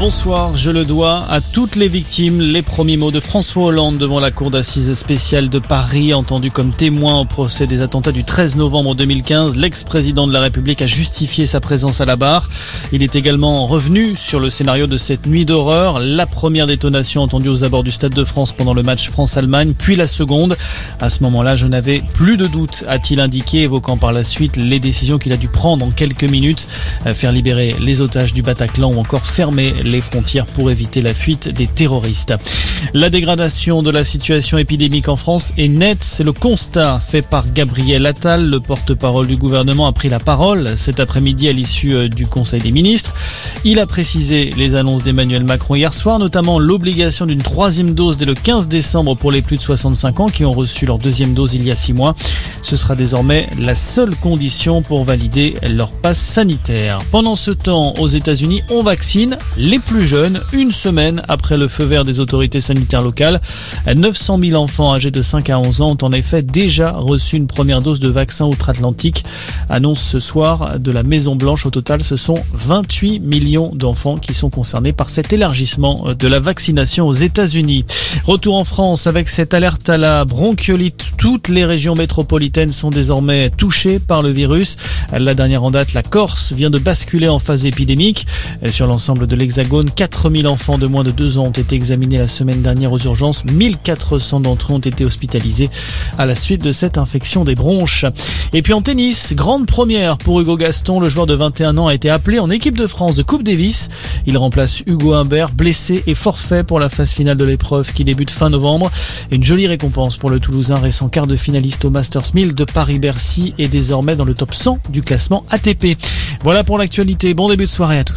Bonsoir, je le dois à toutes les victimes. Les premiers mots de François Hollande devant la cour d'assises spéciale de Paris, entendu comme témoin au procès des attentats du 13 novembre 2015. L'ex-président de la République a justifié sa présence à la barre. Il est également revenu sur le scénario de cette nuit d'horreur. La première détonation entendue aux abords du Stade de France pendant le match France-Allemagne, puis la seconde. À ce moment-là, je n'avais plus de doute, a-t-il indiqué, évoquant par la suite les décisions qu'il a dû prendre en quelques minutes. Faire libérer les otages du Bataclan ou encore fermer frontières pour éviter la fuite des terroristes. La dégradation de la situation épidémique en France est nette, c'est le constat fait par Gabriel Attal, le porte-parole du gouvernement a pris la parole cet après-midi à l'issue euh, du Conseil des ministres. Il a précisé les annonces d'Emmanuel Macron hier soir, notamment l'obligation d'une troisième dose dès le 15 décembre pour les plus de 65 ans qui ont reçu leur deuxième dose il y a six mois. Ce sera désormais la seule condition pour valider leur passe sanitaire. Pendant ce temps, aux États-Unis, on vaccine les plus jeunes une semaine après le feu vert des autorités sanitaires locales. 900 000 enfants âgés de 5 à 11 ans ont en effet déjà reçu une première dose de vaccin outre-Atlantique. Annonce ce soir de la Maison Blanche. Au total, ce sont 28 millions d'enfants qui sont concernés par cet élargissement de la vaccination aux États-Unis. Retour en France avec cette alerte à la bronchiolite. Toutes les régions métropolitaines sont désormais touchées par le virus. La dernière en date, la Corse, vient de basculer en phase épidémique. Sur l'ensemble de l'Hexagone, 4000 enfants de moins de 2 ans ont été examinés la semaine dernière aux urgences. 1400 d'entre eux ont été hospitalisés à la suite de cette infection des bronches. Et puis en tennis, grande première pour Hugo Gaston. Le joueur de 21 ans a été appelé en équipe de France de Davis. Il remplace Hugo Humbert, blessé et forfait pour la phase finale de l'épreuve qui débute fin novembre. Une jolie récompense pour le Toulousain récent quart de finaliste au Masters 1000 de Paris-Bercy et désormais dans le top 100 du classement ATP. Voilà pour l'actualité. Bon début de soirée à tous.